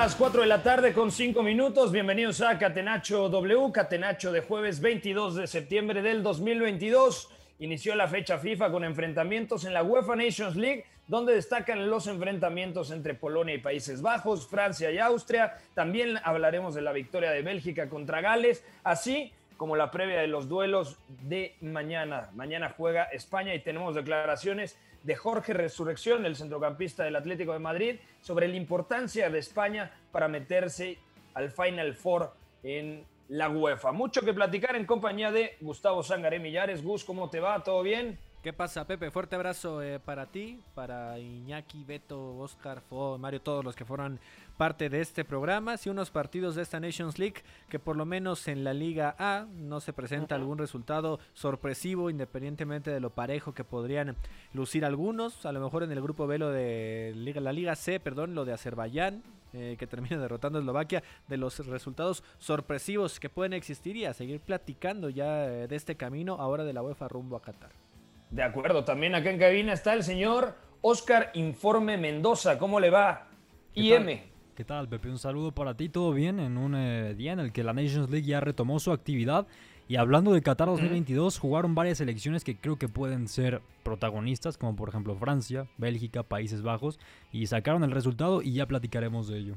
Las 4 de la tarde con 5 minutos. Bienvenidos a Catenacho W, Catenacho de jueves 22 de septiembre del 2022. Inició la fecha FIFA con enfrentamientos en la UEFA Nations League, donde destacan los enfrentamientos entre Polonia y Países Bajos, Francia y Austria. También hablaremos de la victoria de Bélgica contra Gales, así como la previa de los duelos de mañana. Mañana juega España y tenemos declaraciones de Jorge Resurrección, el centrocampista del Atlético de Madrid, sobre la importancia de España para meterse al Final Four en la UEFA. Mucho que platicar en compañía de Gustavo Sangaré Millares. Gus, ¿cómo te va? ¿Todo bien? ¿Qué pasa, Pepe? Fuerte abrazo eh, para ti, para Iñaki, Beto, Oscar, Fo, Mario, todos los que fueron parte de este programa. Sí, unos partidos de esta Nations League que por lo menos en la Liga A no se presenta algún resultado sorpresivo, independientemente de lo parejo que podrían lucir algunos. A lo mejor en el grupo B, lo de Liga, la Liga C, perdón, lo de Azerbaiyán, eh, que termina derrotando a Eslovaquia, de los resultados sorpresivos que pueden existir y a seguir platicando ya eh, de este camino ahora de la UEFA rumbo a Qatar. De acuerdo, también acá en cabina está el señor Oscar Informe Mendoza. ¿Cómo le va? ¿Qué IM. tal? ¿Qué tal, Pepe? Un saludo para ti. ¿Todo bien? En un eh, día en el que la Nations League ya retomó su actividad. Y hablando de Qatar 2022, jugaron varias selecciones que creo que pueden ser protagonistas, como por ejemplo Francia, Bélgica, Países Bajos, y sacaron el resultado y ya platicaremos de ello.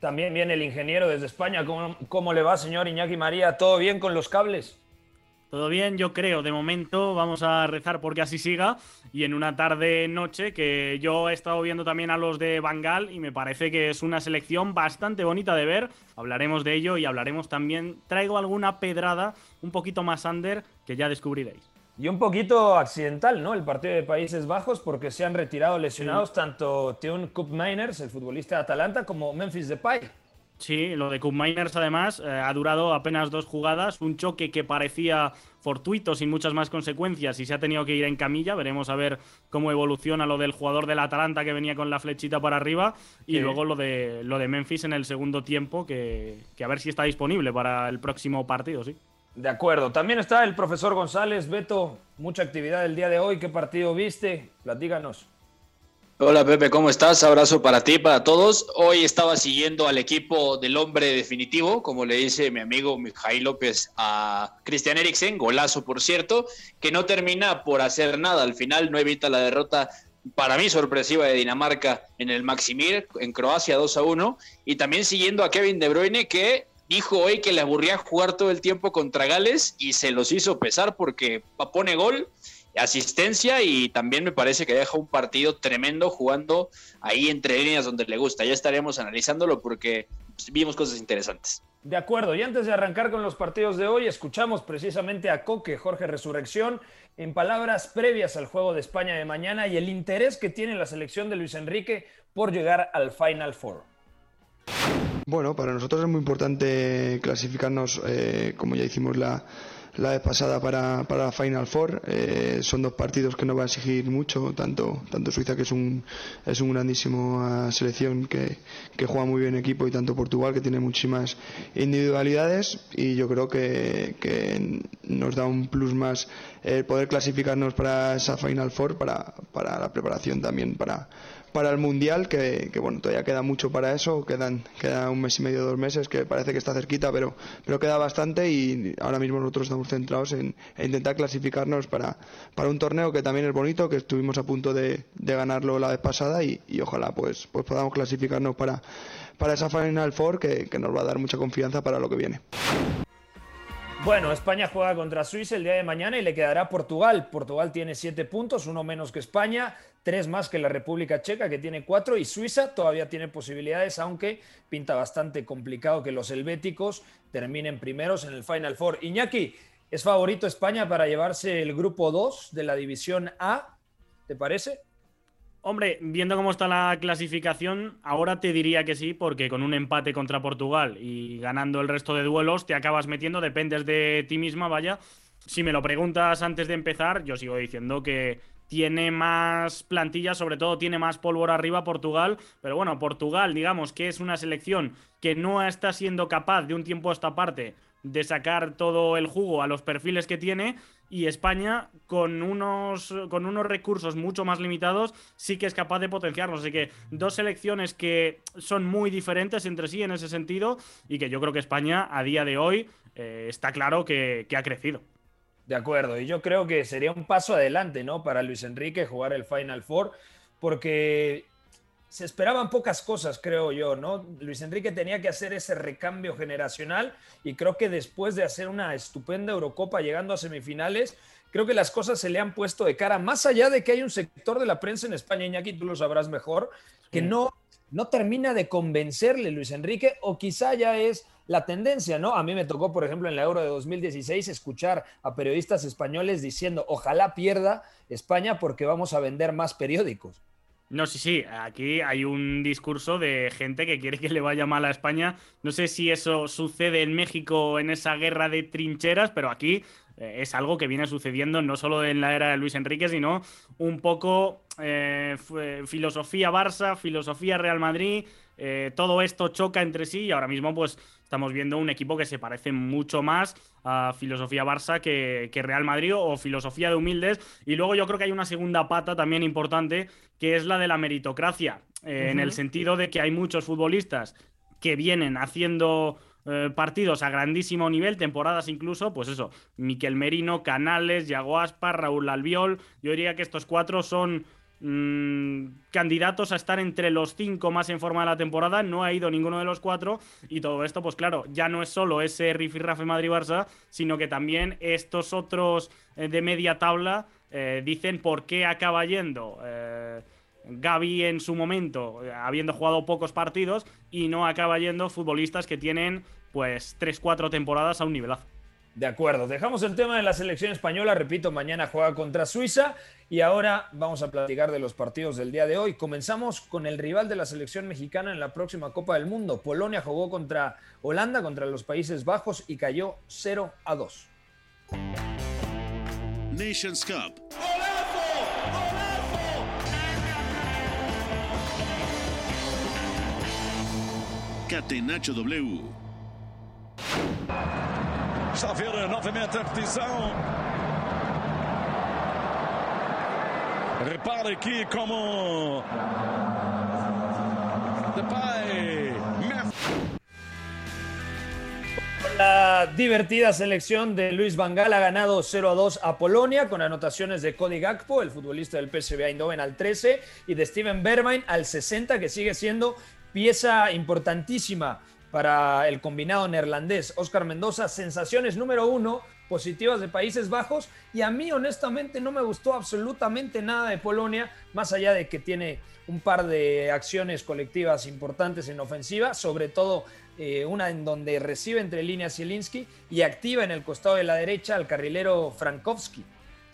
También viene el ingeniero desde España. ¿Cómo, cómo le va, señor Iñaki María? ¿Todo bien con los cables? Todo bien, yo creo. De momento vamos a rezar porque así siga. Y en una tarde-noche que yo he estado viendo también a los de Bangal y me parece que es una selección bastante bonita de ver. Hablaremos de ello y hablaremos también. Traigo alguna pedrada un poquito más under que ya descubriréis. Y un poquito accidental, ¿no? El partido de Países Bajos porque se han retirado lesionados tanto Teun Cup Miners, el futbolista de Atalanta, como Memphis Depay. Sí, lo de Cup Miners además eh, ha durado apenas dos jugadas, un choque que parecía fortuito sin muchas más consecuencias y se ha tenido que ir en camilla. Veremos a ver cómo evoluciona lo del jugador del Atalanta que venía con la flechita para arriba y Sí. luego lo de lo de Memphis en el segundo tiempo que, que a ver si está disponible para el próximo partido, sí. De acuerdo. También está el profesor González. Beto, mucha actividad el día de hoy. ¿Qué partido viste? Platíganos. Hola Pepe, ¿cómo estás? Abrazo para ti, para todos. Hoy estaba siguiendo al equipo del hombre definitivo, como le dice mi amigo Mijail López a Christian Eriksen, golazo por cierto, que no termina por hacer nada. Al final no evita la derrota, para mí sorpresiva, de Dinamarca en el Maximir, en Croacia 2 a 1. Y también siguiendo a Kevin De Bruyne, que dijo hoy que le aburría jugar todo el tiempo contra Gales y se los hizo pesar porque pone gol asistencia y también me parece que deja un partido tremendo jugando ahí entre líneas donde le gusta. Ya estaremos analizándolo porque pues, vimos cosas interesantes. De acuerdo, y antes de arrancar con los partidos de hoy, escuchamos precisamente a Coque, Jorge Resurrección, en palabras previas al juego de España de mañana y el interés que tiene la selección de Luis Enrique por llegar al Final Four. Bueno, para nosotros es muy importante clasificarnos, eh, como ya hicimos la, la vez pasada para, para Final Four. Eh, son dos partidos que nos va a exigir mucho, tanto, tanto Suiza, que es un, es un grandísimo selección que, que juega muy bien equipo, y tanto Portugal, que tiene muchísimas individualidades. Y yo creo que, que nos da un plus más el poder clasificarnos para esa Final Four, para, para la preparación también para, para el Mundial, que, bueno, todavía queda mucho para eso, quedan queda un mes y medio, dos meses, que parece que está cerquita, pero, pero queda bastante y ahora mismo nosotros estamos centrados en, intentar clasificarnos para, para un torneo que también es bonito, que estuvimos a punto de, ganarlo la vez pasada y, ojalá pues, pues podamos clasificarnos para, para esa Final Four que, que nos va a dar mucha confianza para lo que viene. Bueno, España juega contra Suiza el día de mañana y le quedará Portugal. Portugal tiene siete puntos, uno menos que España, tres más que la República Checa, que tiene cuatro, y Suiza todavía tiene posibilidades, aunque pinta bastante complicado que los helvéticos terminen primeros en el Final Four. Iñaki, ¿es favorito España para llevarse el grupo 2 de la División A? ¿Te parece? Hombre, viendo cómo está la clasificación, ahora te diría que sí, porque con un empate contra Portugal y ganando el resto de duelos te acabas metiendo, dependes de ti misma, vaya. Si me lo preguntas antes de empezar, yo sigo diciendo que tiene más plantilla, sobre todo tiene más pólvora arriba Portugal, pero bueno, Portugal, digamos que es una selección que no está siendo capaz de un tiempo a esta parte de sacar todo el jugo a los perfiles que tiene y España con unos, con unos recursos mucho más limitados sí que es capaz de potenciarlos. Así que dos selecciones que son muy diferentes entre sí en ese sentido y que yo creo que España a día de hoy eh, está claro que, que ha crecido. De acuerdo, y yo creo que sería un paso adelante, ¿no? Para Luis Enrique jugar el Final Four, porque se esperaban pocas cosas, creo yo, ¿no? Luis Enrique tenía que hacer ese recambio generacional y creo que después de hacer una estupenda Eurocopa llegando a semifinales, creo que las cosas se le han puesto de cara, más allá de que hay un sector de la prensa en España, Iñaki, tú lo sabrás mejor, que no, no termina de convencerle Luis Enrique o quizá ya es la tendencia, ¿no? A mí me tocó, por ejemplo, en la Euro de 2016 escuchar a periodistas españoles diciendo, ojalá pierda España porque vamos a vender más periódicos. No, sí, sí, aquí hay un discurso de gente que quiere que le vaya mal a España. No sé si eso sucede en México en esa guerra de trincheras, pero aquí eh, es algo que viene sucediendo no solo en la era de Luis Enrique, sino un poco eh, filosofía Barça, filosofía Real Madrid. Eh, todo esto choca entre sí y ahora mismo pues estamos viendo un equipo que se parece mucho más a filosofía Barça que, Real Madrid o filosofía de humildes. Y luego yo creo que hay una segunda pata también importante, que es la de la meritocracia, eh, en el sentido de que hay muchos futbolistas que vienen haciendo eh, partidos a grandísimo nivel, temporadas incluso, pues eso, Miquel Merino, Canales, Yago Aspa, Raúl Albiol, yo diría que estos cuatro son Mm, candidatos a estar entre los cinco más en forma de la temporada. No ha ido ninguno de los cuatro. Y todo esto, pues claro, ya no es solo ese Rafe Madrid-Barça, sino que también estos otros eh, de media tabla eh, dicen por qué acaba yendo. Eh, Gaby en su momento, habiendo jugado pocos partidos, y no acaba yendo futbolistas que tienen pues 3-4 temporadas a un nivelazo. De acuerdo, dejamos el tema de la selección española, repito, mañana juega contra Suiza y ahora vamos a platicar de los partidos del día de hoy. Comenzamos con el rival de la selección mexicana en la próxima Copa del Mundo. Polonia jugó contra Holanda, contra los Países Bajos y cayó 0 a 2. Nations Cup. Catenacho. Está a ver novamente a repetição. Repare aqui como. La divertida selección de Luis Vangal ha ganado 0 a 2 a Polonia con anotaciones de Cody Gakpo, el futbolista del PSV Eindhoven al 13 y de Steven Bergwijn al 60 que sigue siendo pieza importantísima para el combinado neerlandés. Oscar Mendoza, sensaciones número uno, positivas de Países Bajos. Y a mí, honestamente, no me gustó absolutamente nada de Polonia, más allá de que tiene un par de acciones colectivas importantes en ofensiva, sobre todo eh, una en donde recibe entre líneas Zielinski y activa en el costado de la derecha al carrilero Frankowski.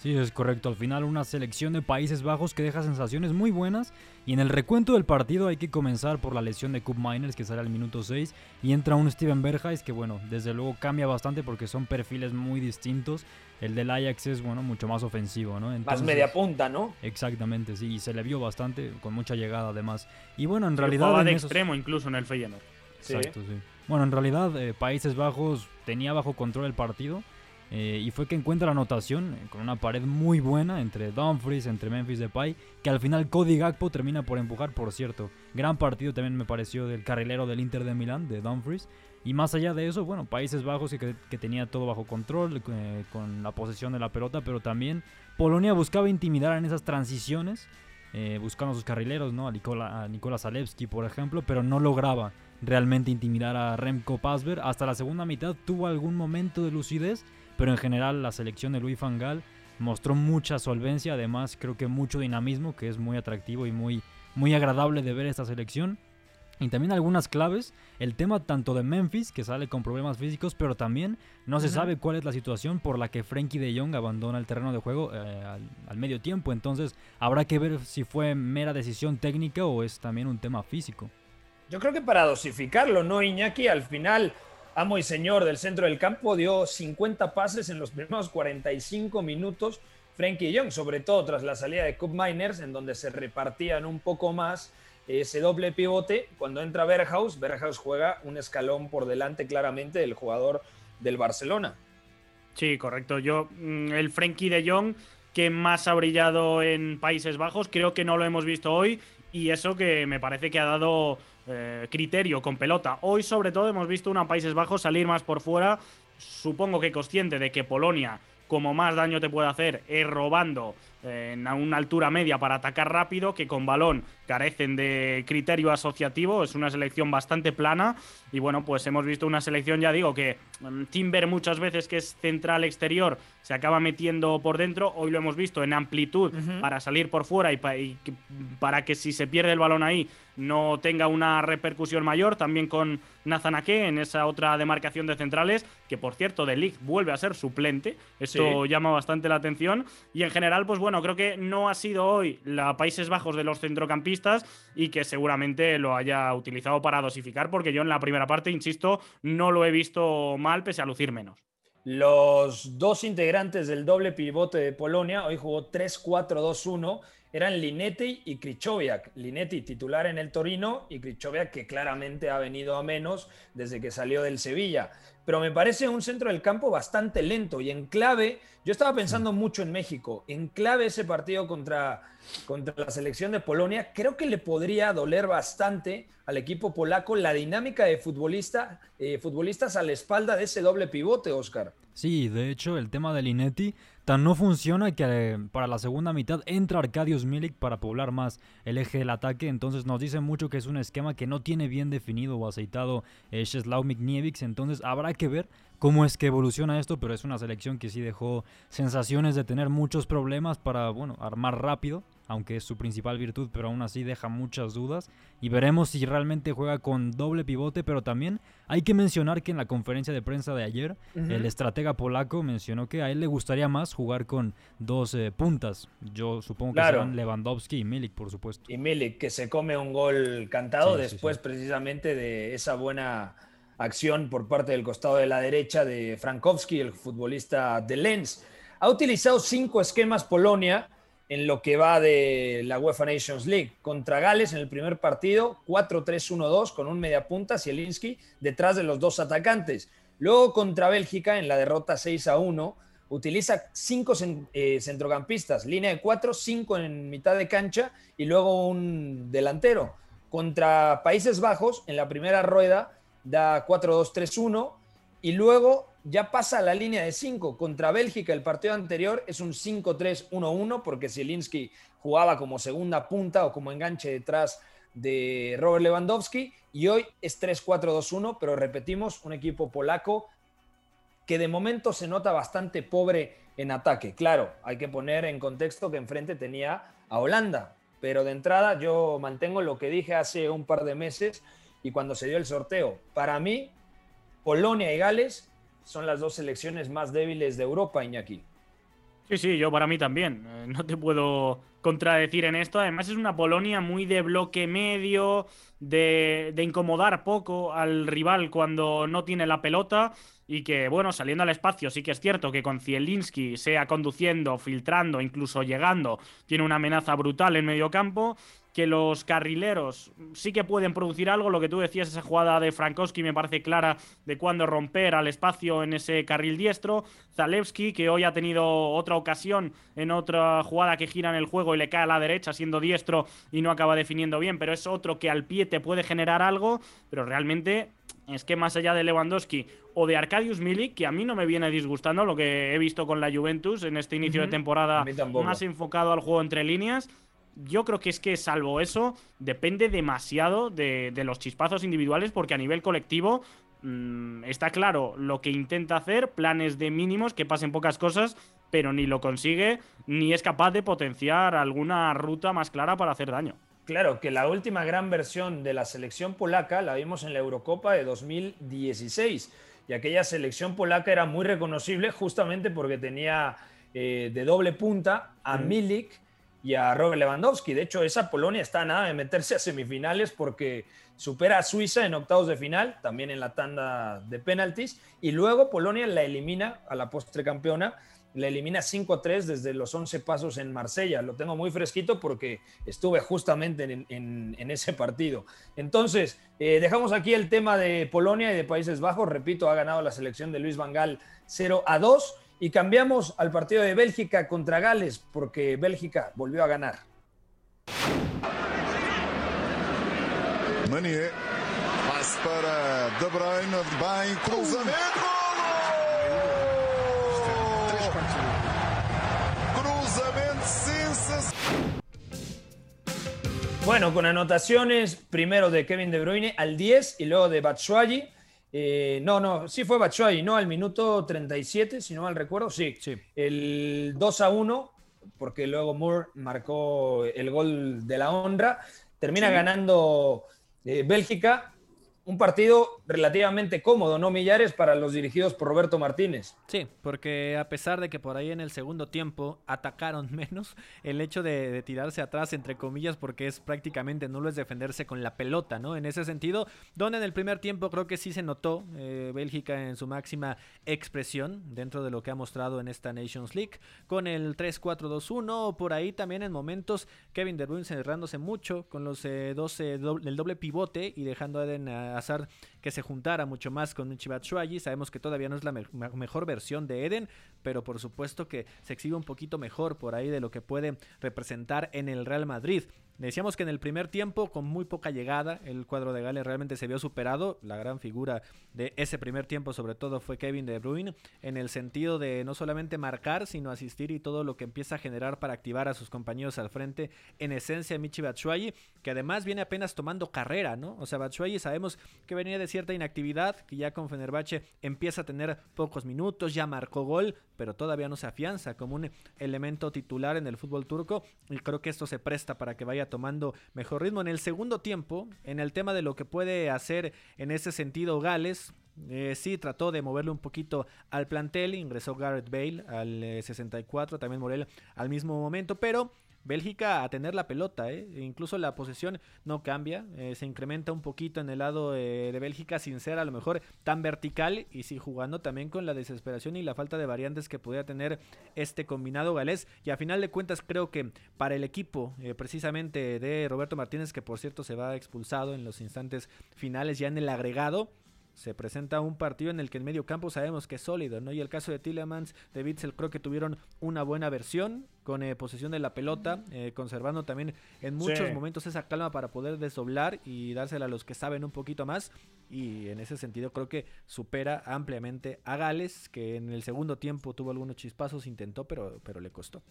Sí, es correcto. Al final una selección de Países Bajos que deja sensaciones muy buenas. Y en el recuento del partido hay que comenzar por la lesión de Cup Miners que sale al minuto 6. Y entra un Steven Berghuis que bueno, desde luego cambia bastante porque son perfiles muy distintos. El del Ajax es bueno, mucho más ofensivo, ¿no? más media punta, ¿no? Exactamente, sí. Y se le vio bastante, con mucha llegada además. Y bueno, en realidad... De extremo incluso en el Feyenoord. Exacto, sí. Bueno, en realidad eh, Países Bajos tenía bajo control el partido eh, y fue que encuentra la anotación eh, con una pared muy buena entre Dumfries, entre Memphis Depay, que al final Cody Gakpo termina por empujar, por cierto. Gran partido también me pareció del carrilero del Inter de Milán, de Dumfries. Y más allá de eso, bueno, Países Bajos que, tenía todo bajo control, eh, con la posesión de la pelota, pero también Polonia buscaba intimidar en esas transiciones, buscando a sus carrileros, ¿no? A Nikola, a por ejemplo, pero no lograba realmente intimidar a Remco Pasver. Hasta la segunda mitad tuvo algún momento de lucidez, pero en general la selección de Luis Fangal mostró mucha solvencia, además creo que mucho dinamismo, que es muy atractivo y muy, muy agradable de ver esta selección. Y también algunas claves, el tema tanto de Memphis, que sale con problemas físicos, pero también no se sabe cuál es la situación por la que Frankie de Jong abandona el terreno de juego eh, al, al, medio tiempo. Entonces habrá que ver si fue mera decisión técnica o es también un tema físico. Yo creo que para dosificarlo, ¿no, Iñaki? Al final amo y señor del centro del campo, dio 50 pases en los primeros 45 minutos. Frankie Young, sobre todo tras la salida de Cup Miners, en donde se repartían un poco más ese doble pivote. Cuando entra Berghaus, Berghaus juega un escalón por delante claramente del jugador del Barcelona. Sí, correcto. Yo, mm, el Frankie de Jong, que más ha brillado en Países Bajos, creo que no lo hemos visto hoy. Y eso que me parece que ha dado eh, criterio con pelota. Hoy, sobre todo, hemos visto una Países Bajos salir más por fuera. Supongo que consciente de que Polonia, como más daño te puede hacer, es robando eh, en una altura media para atacar rápido, que con balón carecen de criterio asociativo. Es una selección bastante plana. Y bueno, pues hemos visto una selección, ya digo, que mm, Timber muchas veces, que es central exterior, se acaba metiendo por dentro. Hoy lo hemos visto en amplitud para salir por fuera y, pa y para que si se pierde el balón ahí no tenga una repercusión mayor. También con Nathan Ake en esa otra demarcación de centrales, que por cierto, de Ligt vuelve a ser suplente. Esto Sí. llama bastante la atención. Y en general, pues bueno, creo que no ha sido hoy la Países Bajos de los centrocampistas y que seguramente lo haya utilizado para dosificar, porque yo en la primera parte, insisto, no lo he visto mal, pese a lucir menos. Los dos integrantes del doble pivote de Polonia, hoy jugó 3-4-2-1, eran Linetti y Krychowiak. Linetti titular en el Torino y Krychowiak que claramente ha venido a menos desde que salió del Sevilla. Pero me parece un centro del campo bastante lento y en clave, yo estaba pensando mucho en México, en clave ese partido contra, contra la selección de Polonia, creo que le podría doler bastante al equipo polaco la dinámica de futbolista, eh, futbolistas a la espalda de ese doble pivote, Oscar. Sí, de hecho el tema de Linetti tan no funciona que eh, para la segunda mitad entra Arkadiusz Milik para poblar más el eje del ataque, entonces nos dice mucho que es un esquema que no tiene bien definido o aceitado eh, Czeslaw Michniewicz, entonces habrá que ver cómo es que evoluciona esto, pero es una selección que sí dejó sensaciones de tener muchos problemas para, bueno, armar rápido, aunque es su principal virtud, pero aún así deja muchas dudas. Y veremos si realmente juega con doble pivote, pero también hay que mencionar que en la conferencia de prensa de ayer, el estratega polaco mencionó que a él le gustaría más jugar con dos eh, puntas. Yo supongo que Claro. serán Lewandowski y Milik, por supuesto. y Milik, que se come un gol cantado Sí, sí, después precisamente de esa buena acción por parte del costado de la derecha de Frankowski, el futbolista de Lens. Ha utilizado cinco esquemas Polonia en lo que va de la UEFA Nations League. Contra Gales en el primer partido, 4-3-1-2 con un mediapunta, Zielinski, detrás de los dos atacantes. Luego contra Bélgica en la derrota 6-1, utiliza cinco eh, centrocampistas, línea de cuatro, cinco en mitad de cancha y luego un delantero. Contra Países Bajos, en la primera rueda, da 4-2-3-1 y luego ya pasa a la línea de 5. Contra Bélgica, el partido anterior es un 5-3-1-1 porque Zielinski jugaba como segunda punta o como enganche detrás de Robert Lewandowski y hoy es 3-4-2-1, pero repetimos, un equipo polaco que de momento se nota bastante pobre en ataque. Claro, hay que poner en contexto que enfrente tenía a Holanda, pero de entrada yo mantengo lo que dije hace un par de meses y cuando se dio el sorteo. Para mí, Polonia y Gales son las dos selecciones más débiles de Europa, Iñaki. Sí, sí, yo para mí también. Eh, no te puedo contradecir en esto. Además, es una Polonia muy de bloque medio, de, de incomodar poco al rival cuando no tiene la pelota. Y que, bueno, saliendo al espacio, sí que es cierto que con Zielinski, sea conduciendo, filtrando, incluso llegando, tiene una amenaza brutal en medio campo. Que los carrileros sí que pueden producir algo. Lo que tú decías, esa jugada de Frankowski me parece clara de cuándo romper al espacio en ese carril diestro. Zalewski, que hoy ha tenido otra ocasión en otra jugada que gira en el juego y le cae a la derecha siendo diestro y no acaba definiendo bien, pero es otro que al pie te puede generar algo, pero realmente es que más allá de Lewandowski o de Arkadiusz Milik, que a mí no me viene disgustando lo que he visto con la Juventus en este inicio de temporada más enfocado al juego entre líneas, yo creo que es que salvo eso, depende demasiado de, los chispazos individuales porque a nivel colectivo mm, está claro lo que intenta hacer, planes de mínimos, que pasen pocas cosas, pero ni lo consigue ni es capaz de potenciar alguna ruta más clara para hacer daño. Claro, que la última gran versión de la selección polaca la vimos en la Eurocopa de 2016 y aquella selección polaca era muy reconocible justamente porque tenía eh, de doble punta a Milik y a Robert Lewandowski. De hecho, esa Polonia está nada de meterse a semifinales porque supera a Suiza en octavos de final, también en la tanda de penaltis, y luego Polonia la elimina a la postre campeona, la elimina 5-3 desde los 11 pasos en Marsella. Lo tengo muy fresquito porque estuve justamente en, ese partido. Entonces, eh, dejamos aquí el tema de Polonia y de Países Bajos. Repito, ha ganado la selección de Luis Vangal 0 a 2. Y cambiamos al partido de Bélgica contra Gales, porque Bélgica volvió a ganar. Manier, passe para De Bruyne, cruzamento! Cruzamento sensacional. Bueno, con anotaciones primero de Kevin De Bruyne al 10 y luego de Batshuayi eh, no, no, sí fue Batshuayi, ¿no? Al minuto 37, si no mal recuerdo, sí. sí. El 2 a 1, porque luego Moore marcó el gol de la honra. Termina ganando eh, Bélgica un partido relativamente cómodo, ¿no, Millares, para los dirigidos por Roberto Martínez? Sí, porque a pesar de que por ahí en el segundo tiempo atacaron menos, el hecho de, tirarse atrás, entre comillas, porque es prácticamente nulo es defenderse con la pelota, ¿no? En ese sentido, donde en el primer tiempo creo que sí se notó eh, Bélgica en su máxima expresión dentro de lo que ha mostrado en esta Nations League, con el 3-4-2-1, por ahí también en momentos Kevin De Bruyne cerrándose mucho con los 12, eh, el doble pivote y dejando a Eden a Hazard que se juntara mucho más con Michi Batshuayi. Sabemos que todavía no es la mejor versión de Eden, pero por supuesto que se exhibe un poquito mejor por ahí de lo que puede representar en el Real Madrid. Decíamos que en el primer tiempo, con muy poca llegada, el cuadro de Gales realmente se vio superado. La gran figura de ese primer tiempo, sobre todo, fue Kevin De Bruyne, en el sentido de no solamente marcar, sino asistir y todo lo que empieza a generar para activar a sus compañeros al frente. En esencia, Michi Batshuayi, que además viene apenas tomando carrera, ¿no? O sea, Batshuayi sabemos que venía de cierta inactividad, que ya con Fenerbahce empieza a tener pocos minutos, ya marcó gol, pero todavía no se afianza como un elemento titular en el fútbol turco. Y creo que esto se presta para que vaya tomando mejor ritmo. En el segundo tiempo, en el tema de lo que puede hacer en ese sentido Gales, eh, sí, trató de moverle un poquito al plantel, ingresó Garrett Bale al 64, eh, también Morel al mismo momento, pero Bélgica a tener la pelota, ¿eh? E incluso la posesión no cambia, eh, se incrementa un poquito en el lado de Bélgica sin ser a lo mejor tan vertical y sí jugando también con la desesperación y la falta de variantes que pudiera tener este combinado galés. Y a final de cuentas creo que para el equipo eh, precisamente de Roberto Martínez, que por cierto se va expulsado en los instantes finales ya en el agregado, se presenta un partido en el que en medio campo sabemos que es sólido, ¿no? Y el caso de Tillemans, de Witzel, creo que tuvieron una buena versión con eh, posesión de la pelota, eh, conservando también en muchos momentos esa calma para poder desdoblar y dársela a los que saben un poquito más. Y en ese sentido creo que supera ampliamente a Gales, que en el segundo tiempo tuvo algunos chispazos, intentó, pero, pero le costó.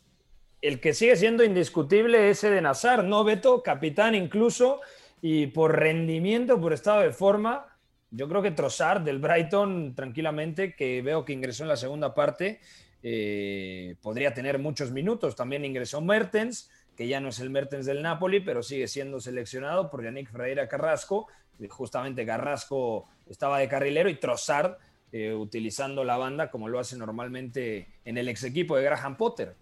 El que sigue siendo indiscutible es Eden Hazard, ¿no, Beto? Capitán incluso, y por rendimiento, por estado de forma, yo creo que Trossard del Brighton, tranquilamente, que veo que ingresó en la segunda parte, eh, podría tener muchos minutos. También ingresó Mertens, que ya no es el Mertens del Napoli, pero sigue siendo seleccionado por Yannick Ferreira Carrasco. Justamente Carrasco estaba de carrilero y Trossard eh, utilizando la banda como lo hace normalmente en el ex equipo de Graham Potter.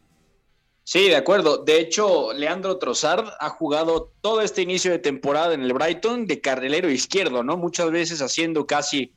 Sí, de acuerdo. De hecho, Leandro Trossard ha jugado todo este inicio de temporada en el Brighton de carrilero izquierdo, ¿no? Muchas veces haciendo casi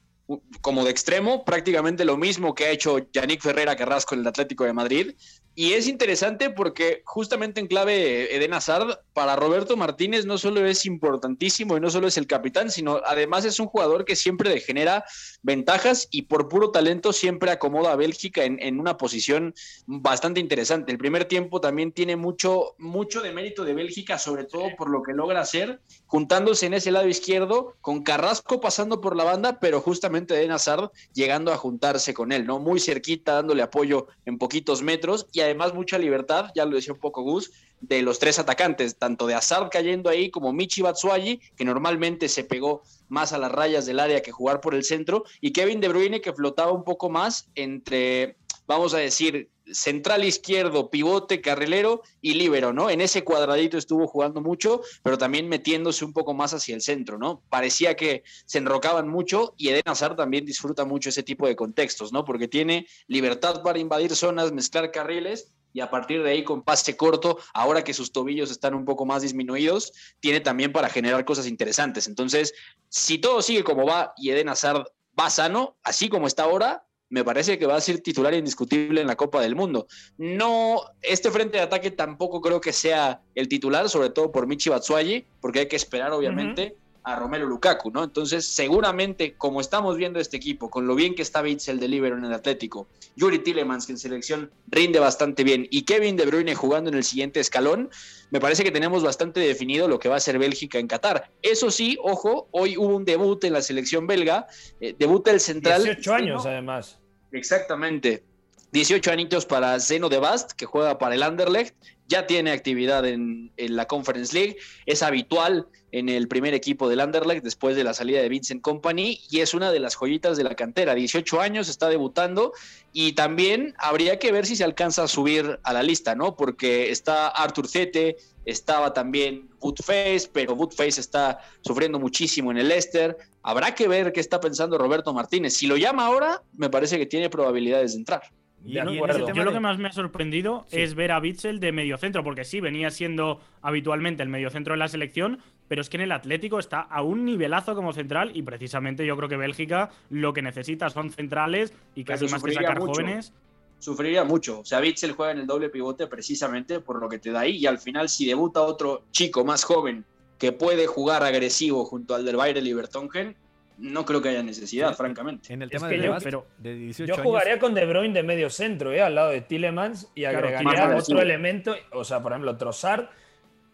como de extremo, prácticamente lo mismo que ha hecho Yannick Ferrera Carrasco en el Atlético de Madrid, Y es interesante porque justamente en clave Eden Hazard, para Roberto Martínez no solo es importantísimo y no solo es el capitán, sino además es un jugador que siempre le genera ventajas y por puro talento siempre acomoda a Bélgica en, en una posición bastante interesante. El primer tiempo también tiene mucho, mucho de mérito de Bélgica, sobre todo por lo que logra hacer, juntándose en ese lado izquierdo, con Carrasco pasando por la banda, pero justamente Eden Hazard llegando a juntarse con él, ¿no? Muy cerquita, dándole apoyo en poquitos metros y además mucha libertad, ya lo decía un poco Gus, de los tres atacantes, tanto de Hazard cayendo ahí como Michi Batshuayi, que normalmente se pegó más a las rayas del área que jugar por el centro, y Kevin De Bruyne que flotaba un poco más entre, vamos a decir, central izquierdo, pivote, carrilero y líbero, ¿no? En ese cuadradito estuvo jugando mucho, pero también metiéndose un poco más hacia el centro, ¿no? Parecía que se enrocaban mucho y Eden Hazard también disfruta mucho ese tipo de contextos, ¿no? Porque tiene libertad para invadir zonas, mezclar carriles y a partir de ahí con pase corto, ahora que sus tobillos están un poco más disminuidos, tiene también para generar cosas interesantes. Entonces, si todo sigue como va y Eden Hazard va sano, así como está ahora, me parece que va a ser titular indiscutible en la Copa del Mundo. No, este frente de ataque tampoco creo que sea el titular, sobre todo por Michi Batshuayi, porque hay que esperar obviamente a Romelu Lukaku, ¿no? Entonces, seguramente, como estamos viendo este equipo, con lo bien que está Bitzel de Libero en el Atlético, Yuri Tillemans, que en selección rinde bastante bien, y Kevin De Bruyne jugando en el siguiente escalón, me parece que tenemos bastante definido lo que va a ser Bélgica en Qatar. Eso sí, ojo, hoy hubo un debut en la selección belga, eh, debuta el central. 18 años, además. Exactamente. 18 añitos para Zeno de Bast, que juega para el Anderlecht, ya tiene actividad en, en, la Conference League, es habitual en el primer equipo del Anderlecht después de la salida de Vincent Company y es una de las joyitas de la cantera. 18 años, está debutando y también habría que ver si se alcanza a subir a la lista, ¿no? Porque está Arthur Zete, estaba también Woodface, pero Woodface está sufriendo muchísimo en el Leicester. Habrá que ver qué está pensando Roberto Martínez. Si lo llama ahora, me parece que tiene probabilidades de entrar. Yo lo que más me ha sorprendido sí. es ver a Bitzel de mediocentro, porque sí, venía siendo habitualmente el mediocentro en la selección, pero es que en el Atlético está a un nivelazo como central y precisamente yo creo que Bélgica lo que necesita son centrales y casi Pero más que sacar mucho. jóvenes. Sufriría mucho. O sea, Bitzel juega en el doble pivote precisamente por lo que te da ahí y al final si debuta otro chico más joven que puede jugar agresivo junto al del Bayern Levertongen, no creo que haya necesidad, Sí, francamente. En el Es tema que de, yo- pero de 18 Yo años, jugaría con De Bruyne de medio centro, ¿eh? al lado de Tillemans y Claro, agregaría más otro elemento, o sea, por ejemplo, Trossard,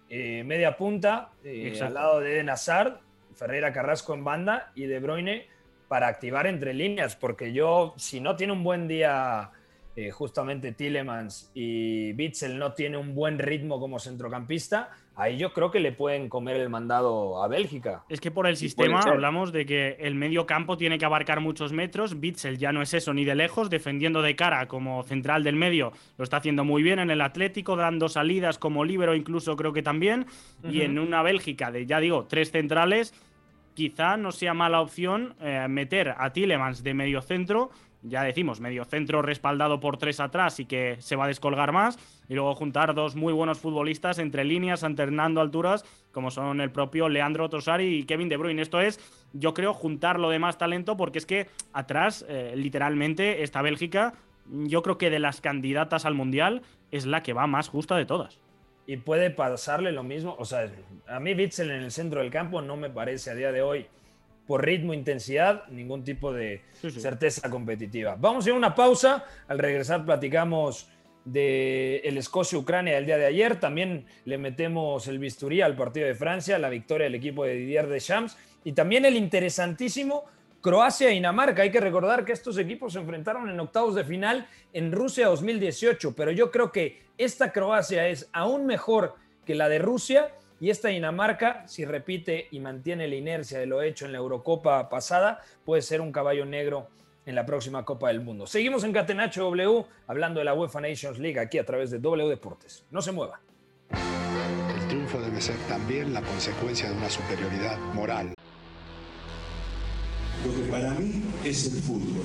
eh, media punta, eh, al lado de Eden Hazard, Ferreira Carrasco en banda y De Bruyne para activar entre líneas, porque yo, si no tiene un buen día eh, justamente Tillemans y Bitzel no tiene un buen ritmo como centrocampista, ahí yo creo que le pueden comer el mandado a Bélgica. Es que por el sistema hablamos de que el medio campo tiene que abarcar muchos metros. Bitzel ya no es eso ni de lejos, defendiendo de cara como central del medio. Lo está haciendo muy bien en el Atlético, dando salidas como líbero incluso creo que también. Y en una Bélgica de, ya digo, tres centrales, quizá no sea mala opción eh, meter a Tillemans de medio centro. Ya decimos, medio centro respaldado por tres atrás y que se va a descolgar más. Y luego juntar dos muy buenos futbolistas entre líneas, alternando alturas, como son el propio Leandro Tosari y Kevin De Bruyne. Esto es, yo creo, juntar lo de más talento, porque es que atrás, eh, literalmente, esta Bélgica, yo creo que de las candidatas al Mundial, es la que va más justa de todas. y puede pasarle lo mismo. O sea, a mí Bitzel en el centro del campo no me parece a día de hoy, por ritmo, intensidad, ningún tipo de Sí, sí. certeza competitiva. Vamos a ir a una pausa. Al regresar platicamos de el Escocia-Ucrania del día de ayer. También le metemos el bisturí al partido de Francia, la victoria del equipo de Didier Deschamps y también el interesantísimo Croacia-Dinamarca. Hay que recordar que estos equipos se enfrentaron en octavos de final en Rusia 2018, pero yo creo que esta Croacia es aún mejor que la de Rusia y esta Dinamarca, si repite y mantiene la inercia de lo hecho en la Eurocopa pasada, puede ser un caballo negro en la próxima Copa del Mundo. Seguimos en Catenacho W hablando de la UEFA Nations League aquí a través de W Deportes. No se mueva. El triunfo debe ser también la consecuencia de una superioridad moral. Lo que para mí es el fútbol.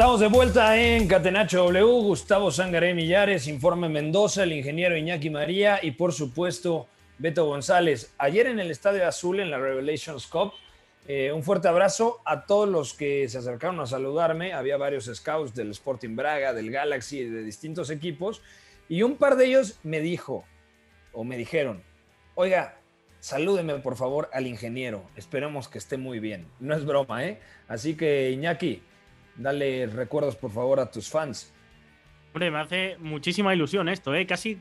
Estamos de vuelta en Catenacho W. Gustavo Sangaré Millares, Informe Mendoza, el ingeniero Iñaki María y por supuesto Beto González. Ayer en el Estadio Azul, en la Revelations Cup, eh, un fuerte abrazo a todos los que se acercaron a saludarme. Había varios scouts del Sporting Braga, del Galaxy, de distintos equipos. Y un par de ellos me dijo, o me dijeron, oiga, salúdeme por favor al ingeniero. Esperemos que esté muy bien. No es broma, ¿eh? Así que Iñaki, Dale recuerdos, por favor, a tus fans. Hombre, me hace muchísima ilusión esto, ¿eh? Casi,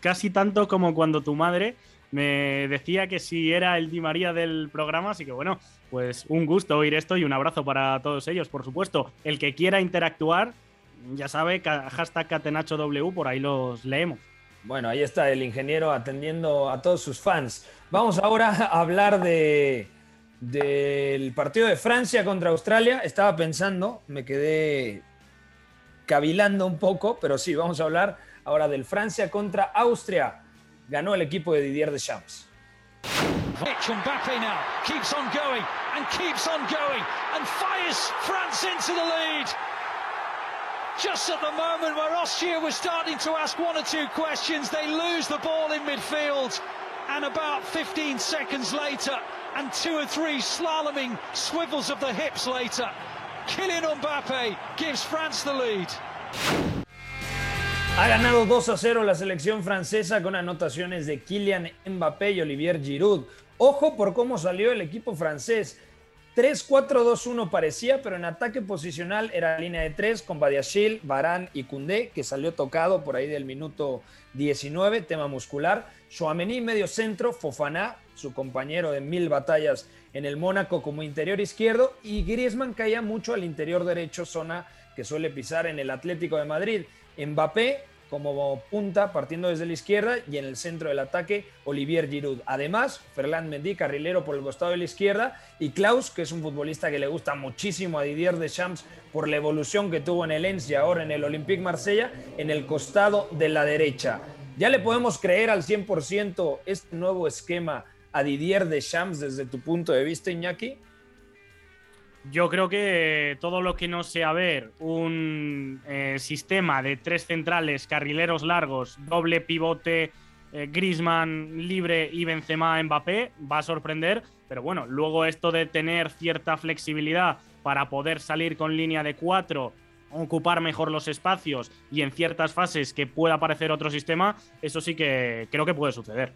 casi tanto como cuando tu madre me decía que si era el Di María del programa, así que bueno, pues un gusto oír esto y un abrazo para todos ellos, por supuesto. El que quiera interactuar, ya sabe, hashtag CatenachoW, por ahí los leemos. Bueno, ahí está el ingeniero atendiendo a todos sus fans. Vamos ahora a hablar de, del partido de Francia contra Australia. Estaba pensando, me quedé cavilando un poco, pero sí, vamos a hablar ahora del Francia contra Austria. Ganó el equipo de Didier Deschamps. Mbappé on going and keeps on going and fires France into the lead. Just at the moment where Austria was starting to ask one or two questions, they lose the ball in midfield. And about 15 seconds later, and two or three slaloming swivels of the hips later. Kylian Mbappe gives France the lead. Ha ganado 2 a 0 la selección francesa con anotaciones de Kylian Mbappé y Olivier Giroud. Ojo por cómo salió el equipo francés. 3-4-2-1 parecía, pero en ataque posicional era línea de 3 con Badiachil, Barán y Koundé, que salió tocado por ahí del minuto 19, tema muscular. Chouameni medio centro, Fofana, su compañero de mil batallas en el Mónaco como interior izquierdo, y Griezmann caía mucho al interior derecho, zona que suele pisar en el Atlético de Madrid. Mbappé como punta partiendo desde la izquierda y en el centro del ataque Olivier Giroud. Además, Ferland Mendy, carrilero por el costado de la izquierda y Klaus, que es un futbolista que le gusta muchísimo a Didier Deschamps por la evolución que tuvo en el Lens y ahora en el Olympique Marsella, en el costado de la derecha. ¿Ya le podemos creer al 100% este nuevo esquema a Didier Deschamps desde tu punto de vista, Iñaki? Yo creo que todo lo que no sea ver un eh, sistema de tres centrales, carrileros largos, doble pivote, eh, Grisman libre y Benzema Mbappé va a sorprender. Pero bueno, luego esto de tener cierta flexibilidad para poder salir con línea de cuatro, ocupar mejor los espacios y en ciertas fases que pueda aparecer otro sistema, eso sí que creo que puede suceder.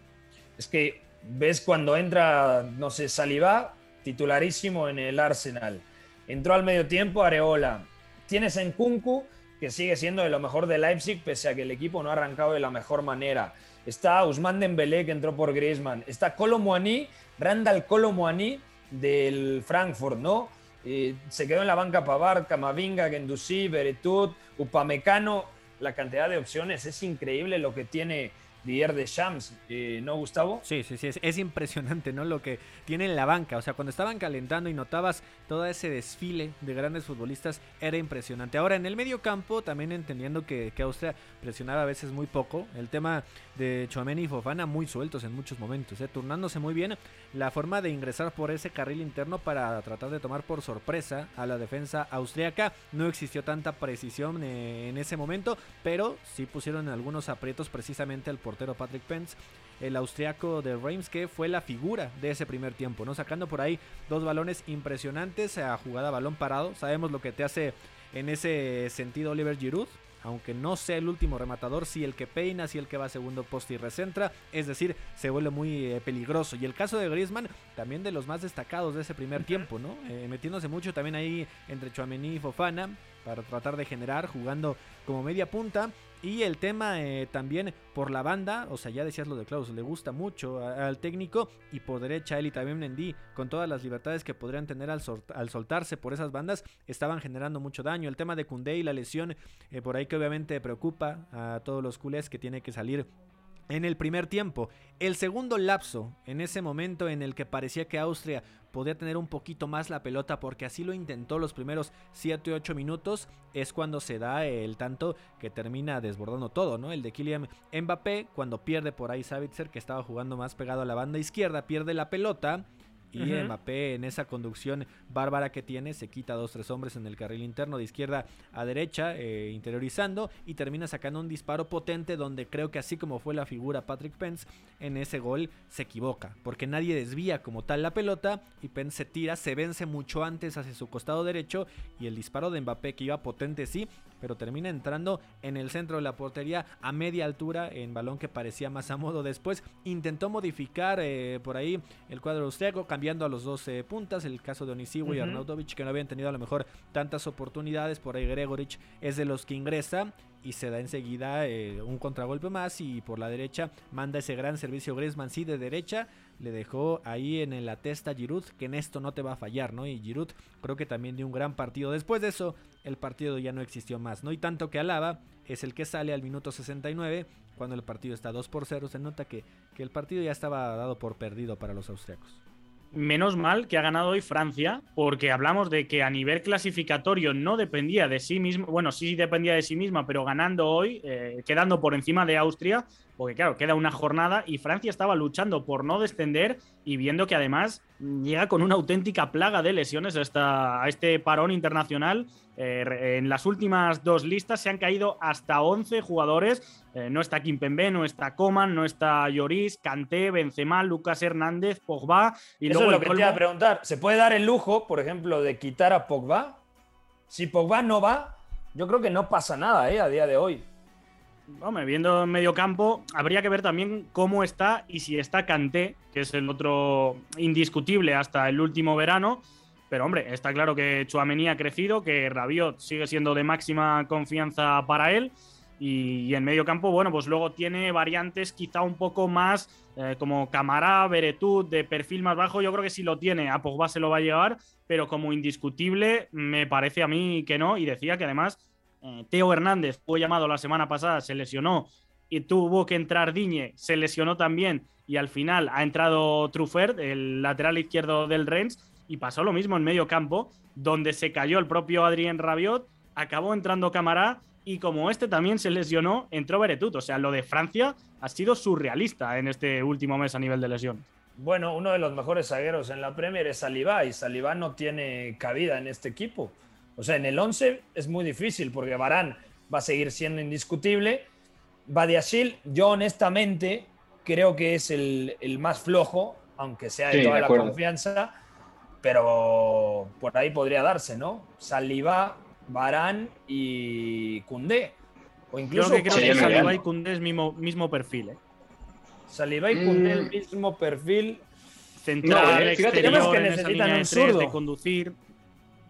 Es que ves cuando entra, no sé, Saliba, titularísimo en el Arsenal. Entró al medio tiempo Areola. Tienes en Kunku, que sigue siendo de lo mejor de Leipzig, pese a que el equipo no ha arrancado de la mejor manera. Está Usman Dembélé, que entró por Griezmann. Está Colomwani, Randall Colomwani del Frankfurt, ¿no? Eh, se quedó en la banca Pavard, Camavinga, Gendouzi, Beretut, Upamecano. La cantidad de opciones es increíble lo que tiene Didier de Shams, eh, ¿no, Gustavo? Sí, sí, sí, es, impresionante, ¿no? Lo que tiene en la banca. O sea, cuando estaban calentando y notabas todo ese desfile de grandes futbolistas, era impresionante. Ahora, en el medio campo, también entendiendo que, que Austria presionaba a veces muy poco, el tema de Chouameni y Fofana muy sueltos en muchos momentos, ¿eh? turnándose muy bien la forma de ingresar por ese carril interno para tratar de tomar por sorpresa a la defensa austriaca. No existió tanta precisión eh, en ese momento, pero sí pusieron algunos aprietos precisamente al portero Patrick Pence el austriaco de Reims, que fue la figura de ese primer tiempo, ¿no? Sacando por ahí dos balones impresionantes a jugada balón parado. Sabemos lo que te hace en ese sentido Oliver Giroud, aunque no sea el último rematador, si el que peina, si el que va a segundo poste y recentra, es decir, se vuelve muy eh, peligroso. Y el caso de Griezmann, también de los más destacados de ese primer tiempo, ¿no? Eh, metiéndose mucho también ahí entre Chouameni y Fofana para tratar de generar, jugando como media punta. Y el tema eh, también por la banda, o sea, ya decías lo de Klaus, le gusta mucho al técnico y por derecha él y también Mendy, con todas las libertades que podrían tener al, al, soltarse por esas bandas, estaban generando mucho daño. El tema de Koundé y la lesión, eh, por ahí que obviamente preocupa a todos los culés que tiene que salir en el primer tiempo. El segundo lapso, en ese momento en el que parecía que Austria podía tener un poquito más la pelota porque así lo intentó los primeros 7 u 8 minutos, es cuando se da el tanto que termina desbordando todo, ¿no? El de Kylian Mbappé, cuando pierde por ahí Savitzer, que estaba jugando más pegado a la banda izquierda, pierde la pelota y Ujú. Mbappé en esa conducción bárbara que tiene se quita dos tres hombres en el carril interno de izquierda a derecha eh, interiorizando y termina sacando un disparo potente donde creo que así como fue la figura Patrick Pence en ese gol se equivoca porque nadie desvía como tal la pelota y Pence se tira se vence mucho antes hacia su costado derecho y el disparo de Mbappé que iba potente sí pero termina entrando en el centro de la portería a media altura en balón que parecía más a modo. Después intentó modificar eh, por ahí el cuadro austriaco, cambiando a los dos eh, puntas. El caso de Onisiwo y. Arnautovic, que no habían tenido a lo mejor tantas oportunidades. Por ahí Gregorich es de los que ingresa y se da enseguida eh, un contragolpe más. Y por la derecha manda ese gran servicio Griezmann, sí, de derecha. Le dejó ahí en la testa Giroud, que en esto no te va a fallar, ¿no? Y Giroud creo que también dio un gran partido. Después de eso, el partido ya no existió más, ¿no? Y tanto que Alaba es el que sale al minuto 69, cuando el partido está 2 por 0, se nota que, que el partido ya estaba dado por perdido para los austriacos. Menos mal que ha ganado hoy Francia, porque hablamos de que a nivel clasificatorio no dependía de sí mismo, bueno, sí dependía de sí misma, pero ganando hoy, eh, quedando por encima de Austria, porque claro, queda una jornada y Francia estaba luchando por no descender y viendo que además llega con una auténtica plaga de lesiones a, esta- a este parón internacional. Eh, en las últimas dos listas se han caído hasta 11 jugadores. Eh, no está Kimpembe, no está Coman, no está Lloris, Kanté, Benzema, Lucas Hernández, Pogba y Eso luego es lo que te iba a colmo- preguntar. ¿Se puede dar el lujo, por ejemplo, de quitar a Pogba? Si Pogba no va, yo creo que no pasa nada ¿eh? a día de hoy. Hombre, viendo en medio campo, habría que ver también cómo está y si está Kanté, que es el otro indiscutible hasta el último verano. Pero hombre, está claro que Chouameni ha crecido, que Rabiot sigue siendo de máxima confianza para él. Y, y en medio campo, bueno, pues luego tiene variantes quizá un poco más eh, como Camará, Beretut, de perfil más bajo. Yo creo que si lo tiene, a Pogba se lo va a llevar, pero como indiscutible, me parece a mí que no. Y decía que además eh, Teo Hernández fue llamado la semana pasada, se lesionó y tuvo que entrar Diñe, se lesionó también y al final ha entrado Truffert, el lateral izquierdo del Rennes, y pasó lo mismo en medio campo, donde se cayó el propio Adrien Rabiot, acabó entrando Camará y como este también se lesionó, entró Beretut. O sea, lo de Francia ha sido surrealista en este último mes a nivel de lesión. Bueno, uno de los mejores zagueros en la Premier es Salivá y Salivá no tiene cabida en este equipo. O sea, en el 11 es muy difícil porque Barán va a seguir siendo indiscutible. Badiashil, yo honestamente creo que es el, el más flojo, aunque sea de Sí, toda de la confianza, pero por ahí podría darse, ¿no? Salivá, Barán y Cundé. O Yo incluso que creo que Saliba y Koundé es mismo, mismo perfil. ¿eh? Salivá y Cundé el Mm. mismo perfil. Central, No, eh, fíjate que exterior, que en esa necesitan línea de un tres, zurdo. de conducir.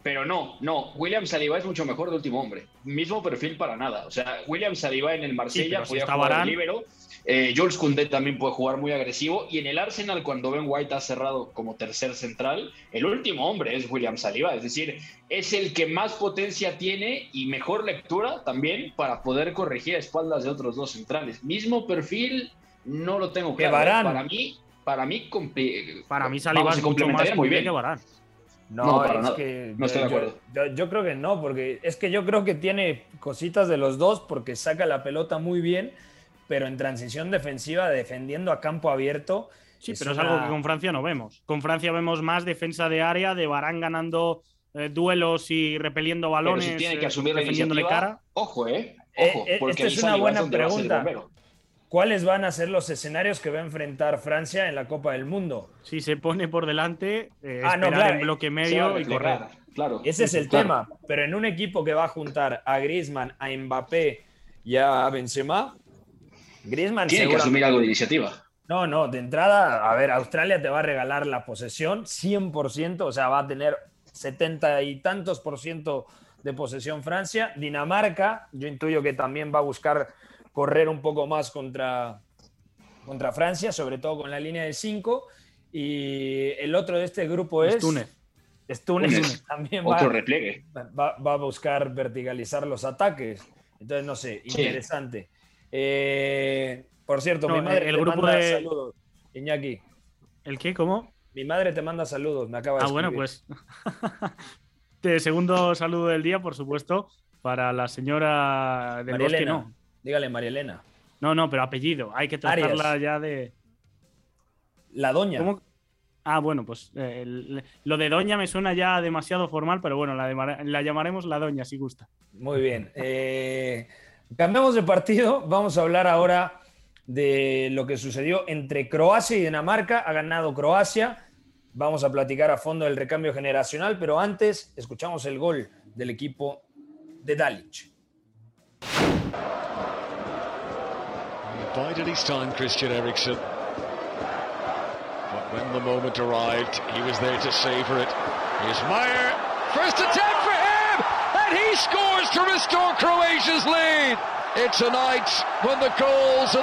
Pero no, no. William Saliba es mucho mejor de último hombre. Mismo perfil para nada. O sea, William Saliba en el Marsella si podía está jugar de Varane. líbero. Eh, Jules Koundé también puede jugar muy agresivo. Y en el Arsenal, cuando Ben White ha cerrado como tercer central, el último hombre es William Saliba. Es decir, es el que más potencia tiene y mejor lectura también para poder corregir a espaldas de otros dos centrales. Mismo perfil, no lo tengo Que claro. ¿eh? Para mí, para mí, Para mí Saliba vamos, es mucho más muy bien. que Varane. No, No, para es nada. que No estoy yo, de acuerdo. yo- yo creo que no, porque es que yo creo que tiene cositas de los dos, porque saca la pelota muy bien, pero en transición defensiva, defendiendo a campo abierto. Sí, pero es algo que con Francia no vemos. Con Francia vemos más defensa de área, de Barán ganando eh, duelos y repeliendo Pero balones, si tiene que eh, asumir la defendiéndole iniciativa, cara. ojo, ¿eh? Eh, Ojo, eh, porque esta es una buena pregunta. ¿Cuáles van a ser los escenarios que va a enfrentar Francia en la Copa del Mundo? Si se pone por delante, eh, Ah, no, esperar claro, en bloque medio y correr. Claro. Ese es el Claro. tema, pero en un equipo que va a juntar a Griezmann, a Mbappé y a Benzema, Griezmann Tiene que asumir algo de iniciativa. No, no, de entrada, a ver, Australia te va a regalar la posesión 100%, o sea, va a tener 70 y tantos por ciento de posesión Francia. Dinamarca, yo intuyo que también va a buscar correr un poco más contra, contra Francia, sobre todo con la línea de 5. Y el otro de este grupo es... Es Túnez. es Túnez, Túnez. también va, Otro repliegue. va, va a buscar verticalizar los ataques. Entonces, no sé, Sí. interesante. Eh, Por cierto, No, mi madre el te grupo manda de- saludos, Iñaki. ¿El qué? ¿Cómo? Mi madre te manda saludos, me acaba de Ah, bueno, escribir. pues. De segundo saludo del día, por supuesto, para la señora del María Bosque, Elena. no. Dígale, María Elena. No, no, pero apellido. Hay que Arias. tratarla ya de. La doña. ¿Cómo? Ah, bueno, pues eh, el- lo de doña me suena ya demasiado formal, pero bueno, la, de- la llamaremos la doña si gusta. Muy bien. Eh, cambiamos de partido. Vamos a hablar ahora de lo que sucedió entre Croacia y Dinamarca. Ha ganado Croacia. Vamos a platicar a fondo del recambio generacional, pero antes escuchamos el gol del equipo de Dalic. He bided his time, Christian Eriksen. But when the moment arrived, he was there to savour it. Here's Meyer. First attempt for him! And he scores to restore Croatia's lead. It's a night when the goals.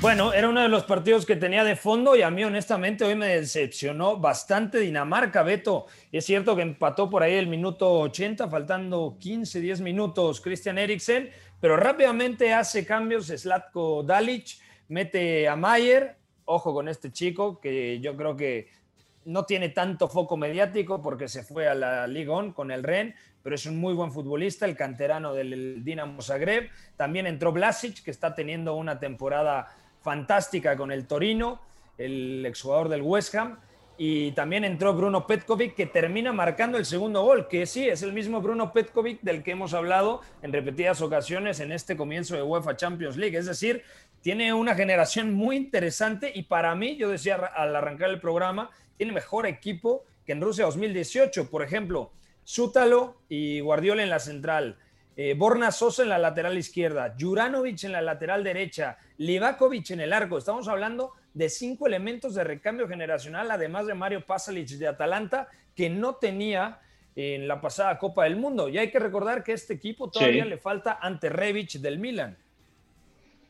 Bueno, era uno de los partidos que tenía de fondo y a mí honestamente hoy me decepcionó bastante Dinamarca, Beto. Es cierto que empató por ahí el minuto 80, faltando 15, 10 minutos Christian Eriksen, pero rápidamente hace cambios Slatko Dalic, mete a Mayer, ojo con este chico que yo creo que no tiene tanto foco mediático porque se fue a la Liga On con el Ren, pero es un muy buen futbolista, el canterano del Dinamo Zagreb. También entró Blasic, que está teniendo una temporada fantástica con el Torino, el exjugador del West Ham. Y también entró Bruno Petkovic, que termina marcando el segundo gol, que sí, es el mismo Bruno Petkovic del que hemos hablado en repetidas ocasiones en este comienzo de UEFA Champions League. Es decir, tiene una generación muy interesante y para mí, yo decía al arrancar el programa, tiene mejor equipo que en Rusia 2018. Por ejemplo, Sútalo y Guardiola en la central, eh, Borna Sosa en la lateral izquierda, Juranovic en la lateral derecha, Livakovic en el arco. Estamos hablando de cinco elementos de recambio generacional, además de Mario Pasalic de Atalanta, que no tenía en la pasada Copa del Mundo. Y hay que recordar que a este equipo todavía Sí. le falta Ante Rebic del Milan.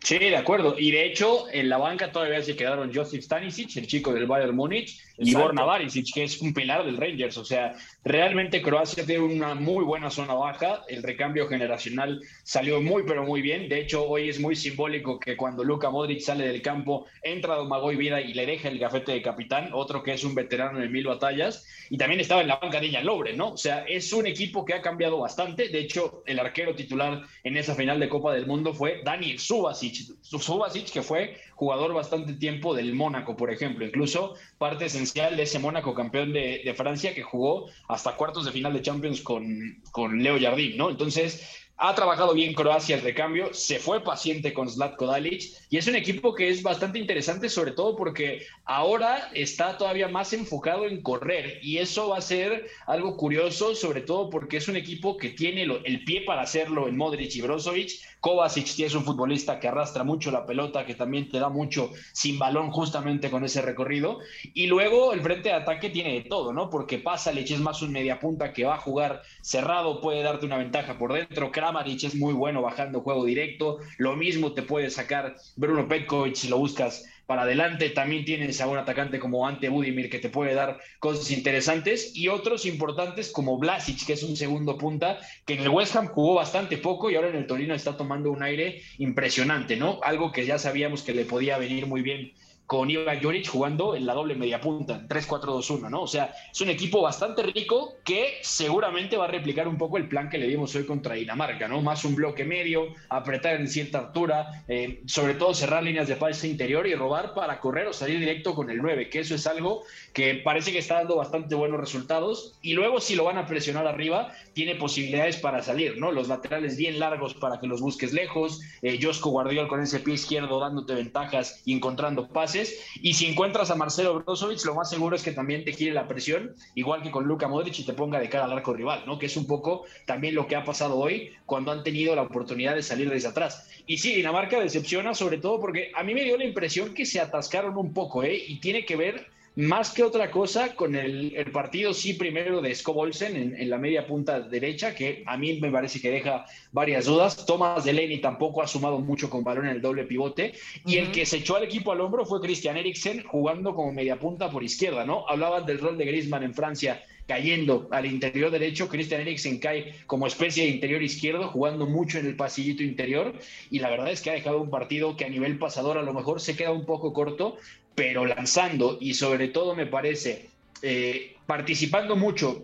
Sí, de acuerdo. Y de hecho, en la banca todavía se quedaron Josip Stanisic, el chico del Bayern Múnich, Borna Barisic, que es un pilar del Rangers. O sea, realmente Croacia tiene una muy buena zona baja. El recambio generacional salió muy, pero muy bien. De hecho, hoy es muy simbólico que cuando Luka Modric sale del campo, entra Domagoj Vida y le deja el gafete de capitán, otro que es un veterano de mil batallas. Y también estaba en la banca de Lobre, ¿no? O sea, es un equipo que ha cambiado bastante. De hecho, el arquero titular en esa final de Copa del Mundo fue Daniel Subasic. Subasic, que fue jugador bastante tiempo del Mónaco, por ejemplo. Incluso parte de ese Mónaco campeón de, de Francia que jugó hasta cuartos de final de Champions con, con Leo Jardín, ¿no? Entonces, ha trabajado bien Croacia el recambio, se fue paciente con Zlatko Dalic y es un equipo que es bastante interesante, sobre todo porque ahora está todavía más enfocado en correr y eso va a ser algo curioso, sobre todo porque es un equipo que tiene el pie para hacerlo en Modric y Brozovic. Kovacic es un futbolista que arrastra mucho la pelota, que también te da mucho sin balón justamente con ese recorrido. Y luego el frente de ataque tiene de todo, ¿no? Porque Pasalic es más un mediapunta que va a jugar cerrado, puede darte una ventaja por dentro. Kramaric es muy bueno bajando juego directo. Lo mismo te puede sacar Bruno Petkovic si lo buscas para adelante. También tienes a un atacante como Ante Budimir que te puede dar cosas interesantes y otros importantes como Blasic, que es un segundo punta, que en el West Ham jugó bastante poco y ahora en el Torino está tomando un aire impresionante, ¿no? Algo que ya sabíamos que le podía venir muy bien con Ivan Juric jugando en la doble media punta, 3-4-2-1, ¿no? O sea, es un equipo bastante rico que seguramente va a replicar un poco el plan que le dimos hoy contra Dinamarca, ¿no? Más un bloque medio, apretar en cierta altura, eh, sobre todo cerrar líneas de pase interior y robar para correr o salir directo con el 9, que eso es algo que parece que está dando bastante buenos resultados. Y luego, si lo van a presionar arriba, tiene posibilidades para salir, ¿no? Los laterales bien largos para que los busques lejos, eh, Josko Guardiol con ese pie izquierdo dándote ventajas y encontrando pases. Y si encuentras a Marcelo Brozovic, lo más seguro es que también te gire la presión, igual que con Luka Modric y te ponga de cara al arco rival, ¿no? Que es un poco también lo que ha pasado hoy cuando han tenido la oportunidad de salir desde atrás. Y sí, Dinamarca decepciona sobre todo porque a mí me dio la impresión que se atascaron un poco, ¿eh? Y tiene que ver más que otra cosa con el, el partido, sí, primero de Skov Olsen en, en la media punta derecha, que a mí me parece que deja varias dudas. Thomas Delaney tampoco ha sumado mucho con balón en el doble pivote. Y el que se echó al equipo al hombro fue Christian Eriksen jugando como media punta por izquierda, ¿no? Hablaban del rol de Griezmann en Francia cayendo al interior derecho. Christian Eriksen cae como especie de interior izquierdo, jugando mucho en el pasillito interior. Y la verdad es que ha dejado un partido que a nivel pasador a lo mejor se queda un poco corto, pero lanzando y sobre todo me parece eh, participando mucho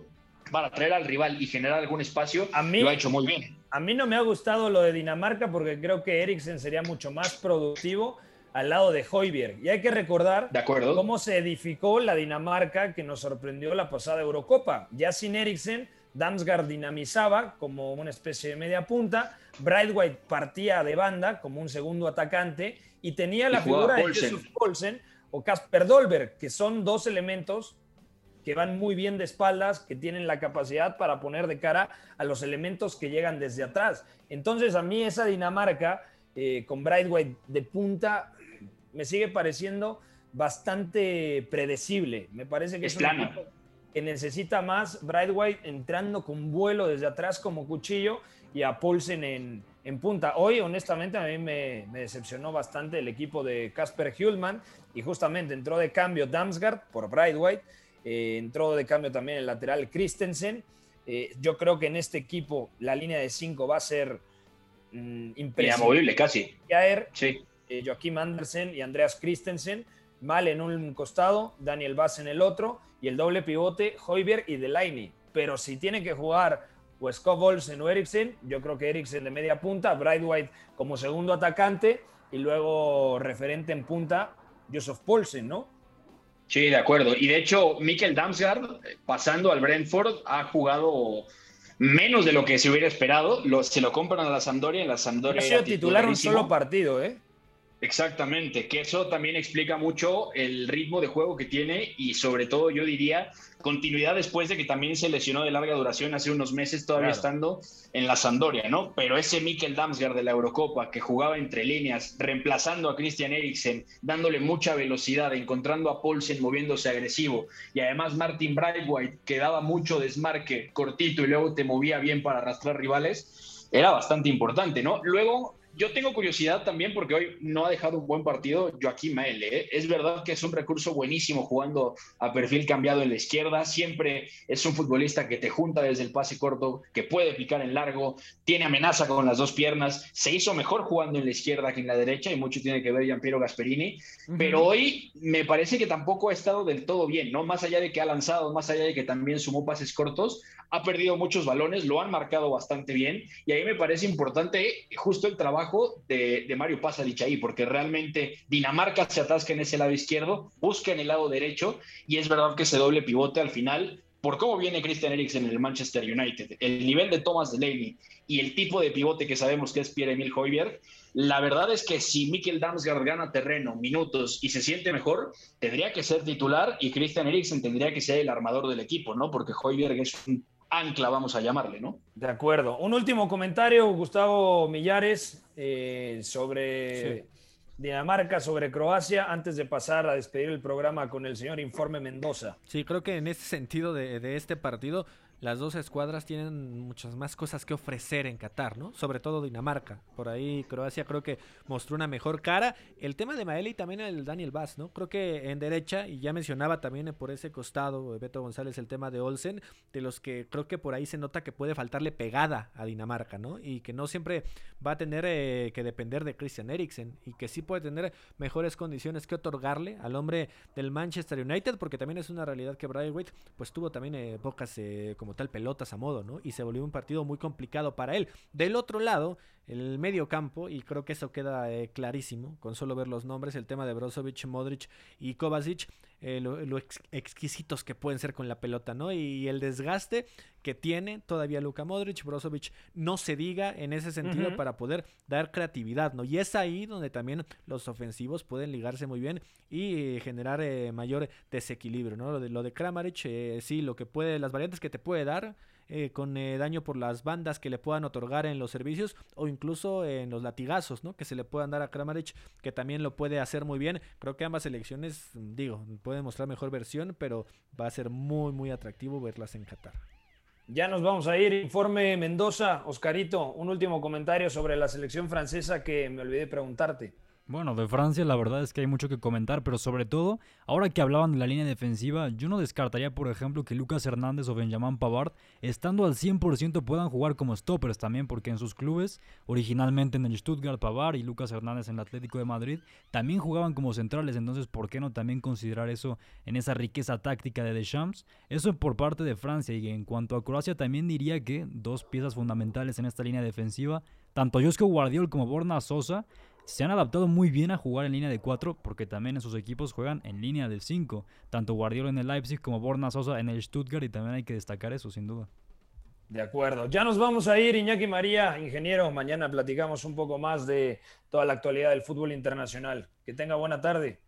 para traer al rival y generar algún espacio, A mí- lo ha hecho muy bien. A mí no me ha gustado lo de Dinamarca porque creo que Eriksen sería mucho más productivo al lado de Højbjerg. Y hay que recordar De acuerdo. cómo se edificó la Dinamarca que nos sorprendió la pasada Eurocopa. Ya sin Eriksen, Damsgaard dinamizaba como una especie de media punta, Brightwhite partía de banda como un segundo atacante y tenía Y la figura de. Jesús Poulsen o Kasper Dolberg, que son dos elementos que van muy bien de espaldas, que tienen la capacidad para poner de cara a los elementos que llegan desde atrás. Entonces, a mí esa Dinamarca eh, con Brightwhite de punta me sigue pareciendo bastante predecible. Me parece que Es es, plana. que necesita más Brightwhite entrando con vuelo desde atrás como cuchillo y a Poulsen en, en punta. Hoy, honestamente, a mí me, me decepcionó bastante el equipo de Casper Hulman y justamente entró de cambio Damsgaard por Brightwhite, eh, entró de cambio también el lateral Christensen. Eh, yo creo que en este equipo la línea de 5 va a ser mm, imprescindible. Casi. Jair, Sí. eh, Joaquim Andersen y Andreas Christensen, Mal en un costado, Daniel Bass en el otro, y el doble pivote, Hoiberg y Delaney. Pero si tiene que jugar o Scott Olsen o Eriksen, yo creo que Eriksen de media punta, Brightwhite como segundo atacante, y luego referente en punta, Joseph Paulsen, ¿no? Sí, de acuerdo. Y de hecho, Mikkel Damsgaard, eh, pasando al Brentford, ha jugado menos de lo que se hubiera esperado. Lo- se lo compran a la Sampdoria, en la Ha Sampdoria sido era titular un solo partido, ¿eh? Exactamente, que eso también explica mucho el ritmo de juego que tiene y sobre todo yo diría continuidad después de que también se lesionó de larga duración hace unos meses todavía Claro. estando en la Sampdoria, ¿no? Pero ese Mikkel Damsgaard de la Eurocopa que jugaba entre líneas, reemplazando a Christian Eriksen, dándole mucha velocidad, encontrando a Paulsen moviéndose agresivo y además Martin Brightwhite que daba mucho desmarque cortito y luego te movía bien para arrastrar rivales, era bastante importante, ¿no? Luego yo tengo curiosidad también porque hoy no ha dejado un buen partido Joaquín Mael. ¿eh? Es verdad que es un recurso buenísimo jugando a perfil cambiado en la izquierda. Siempre es un futbolista que te junta desde el pase corto, que puede picar en largo, tiene amenaza con las dos piernas. Se hizo mejor jugando en la izquierda que en la derecha y mucho tiene que ver Giampiero Gasperini. Pero hoy me parece que tampoco ha estado del todo bien, ¿no? Más allá de que ha lanzado, más allá de que también sumó pases cortos, ha perdido muchos balones, lo han marcado bastante bien y ahí me parece importante justo el trabajo de, de Mario Pasalic ahí, porque realmente Dinamarca se atasca en ese lado izquierdo, busca en el lado derecho y es verdad que ese doble pivote al final, por cómo viene Christian Eriksen en el Manchester United, el nivel de Thomas Delaney y el tipo de pivote que sabemos que es Pierre-Emil Højbjerg, la verdad es que si Mikkel Damsgaard gana terreno, minutos y se siente mejor, tendría que ser titular y Christian Eriksen tendría que ser el armador del equipo, ¿no? Porque Højbjerg es un ancla, vamos a llamarle, ¿no? De acuerdo. Un último comentario, Gustavo Millares, eh, sobre Dinamarca, sobre Croacia, antes de pasar a despedir el programa con el señor Informe Mendoza. Sí, creo que en este sentido de, de este partido, las dos escuadras tienen muchas más cosas que ofrecer en Qatar, ¿no? Sobre todo Dinamarca. Por ahí Croacia creo que mostró una mejor cara. El tema de Maeli y también el Daniel Bass, ¿no? Creo que en derecha, y ya mencionaba también por ese costado Beto González el tema de Olsen, de los que creo que por ahí se nota que puede faltarle pegada a Dinamarca, ¿no? Y que no siempre va a tener eh, que depender de Christian Eriksen y que sí puede tener mejores condiciones que otorgarle al hombre del Manchester United, porque también es una realidad que Brightweight pues tuvo también eh, pocas eh, como tal pelotas a modo, ¿no? Y se volvió un partido muy complicado para él. Del otro lado, el medio campo, y creo que eso queda eh, clarísimo, con solo ver los nombres, el tema de Brozovic, Modric y Kovacic, eh, lo, lo ex- exquisitos que pueden ser con la pelota, ¿no? Y el desgaste que tiene todavía Luka Modric, Brozovic, no se diga en ese sentido para poder dar creatividad, ¿no? Y es ahí donde también los ofensivos pueden ligarse muy bien y eh, generar eh, mayor desequilibrio, ¿no? Lo de, lo de Kramaric, eh, sí, lo que puede, las variantes que te puede dar, eh, con eh, daño por las bandas que le puedan otorgar en los servicios o incluso en los latigazos, ¿no? Que se le puedan dar a Kramaric, que también lo puede hacer muy bien. Creo que ambas selecciones, digo, pueden mostrar mejor versión, pero va a ser muy, muy atractivo verlas en Qatar. Ya nos vamos a ir. Informe Mendoza, Oscarito, un último comentario sobre la selección francesa que me olvidé preguntarte. Bueno, de Francia la verdad es que hay mucho que comentar, pero sobre todo, ahora que hablaban de la línea defensiva, yo no descartaría, por ejemplo, que Lucas Hernández o Benjamin Pavard, estando al 100%, puedan jugar como stoppers también, porque en sus clubes, originalmente en el Stuttgart Pavard y Lucas Hernández en el Atlético de Madrid, también jugaban como centrales, entonces, ¿por qué no también considerar eso en esa riqueza táctica de Deschamps? Eso por parte de Francia, y en cuanto a Croacia, también diría que dos piezas fundamentales en esta línea defensiva, tanto Josko Guardiol como Borna Sosa, se han adaptado muy bien a jugar en línea de 4 porque también en sus equipos juegan en línea de 5. Tanto Guardiola en el Leipzig como Borna Sosa en el Stuttgart y también hay que destacar eso sin duda. De acuerdo. Ya nos vamos a ir, Iñaki María, ingeniero. Mañana platicamos un poco más de toda la actualidad del fútbol internacional. Que tenga buena tarde.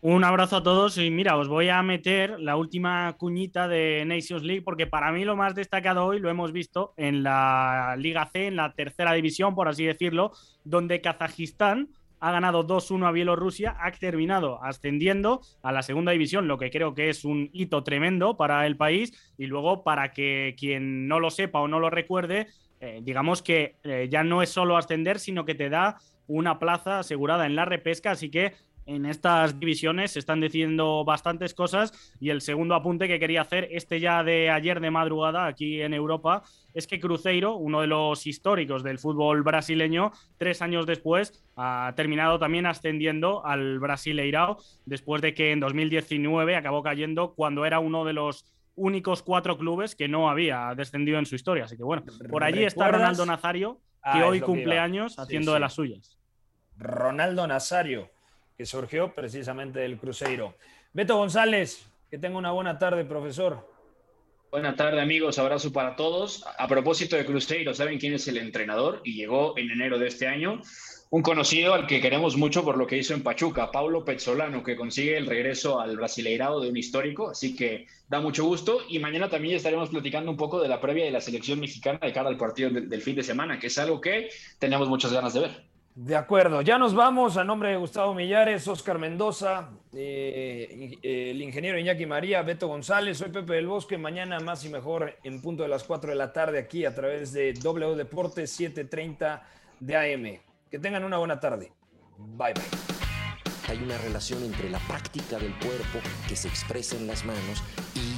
Un abrazo a todos y mira, os voy a meter la última cuñita de Nations League porque para mí lo más destacado hoy lo hemos visto en la Liga C, en la tercera división, por así decirlo, donde Kazajistán ha ganado 2-1 a Bielorrusia, ha terminado ascendiendo a la segunda división, lo que creo que es un hito tremendo para el país. Y luego para que quien no lo sepa o no lo recuerde, eh, digamos que eh, ya no es solo ascender, sino que te da una plaza asegurada en la repesca, así que en estas divisiones se están decidiendo bastantes cosas y el segundo apunte que quería hacer, este ya de ayer de madrugada aquí en Europa, es que Cruzeiro, uno de los históricos del fútbol brasileño, tres años después ha terminado también ascendiendo al Brasileirao, después de que en 2019 acabó cayendo cuando era uno de los únicos cuatro clubes que no había descendido en su historia. Así que bueno, por allí está Ronaldo Nazario, que Ah, hoy cumple años Sí, haciendo sí. de las suyas. Ronaldo Nazario, que surgió precisamente del Cruzeiro. Beto González, que tenga una buena tarde, profesor. Buenas tardes amigos, abrazo para todos. A propósito de Cruzeiro, ¿saben quién es el entrenador? Y llegó en enero de este año. Un conocido al que queremos mucho por lo que hizo en Pachuca, Paulo Pezzolano, que consigue el regreso al Brasileirado de un histórico, así que da mucho gusto. Y mañana también estaremos platicando un poco de la previa de la selección mexicana de cara al partido del, fin de semana, que es algo que tenemos muchas ganas de ver. De acuerdo, ya nos vamos. A nombre de Gustavo Millares, Oscar Mendoza, eh, eh, el ingeniero Iñaki María, Beto González, soy Pepe del Bosque. Mañana más y mejor en punto de las 4 de la tarde aquí a través de W Deportes 7:30 de AM. Que tengan una buena tarde. Bye bye. Hay una relación entre la práctica del cuerpo que se expresa en las manos y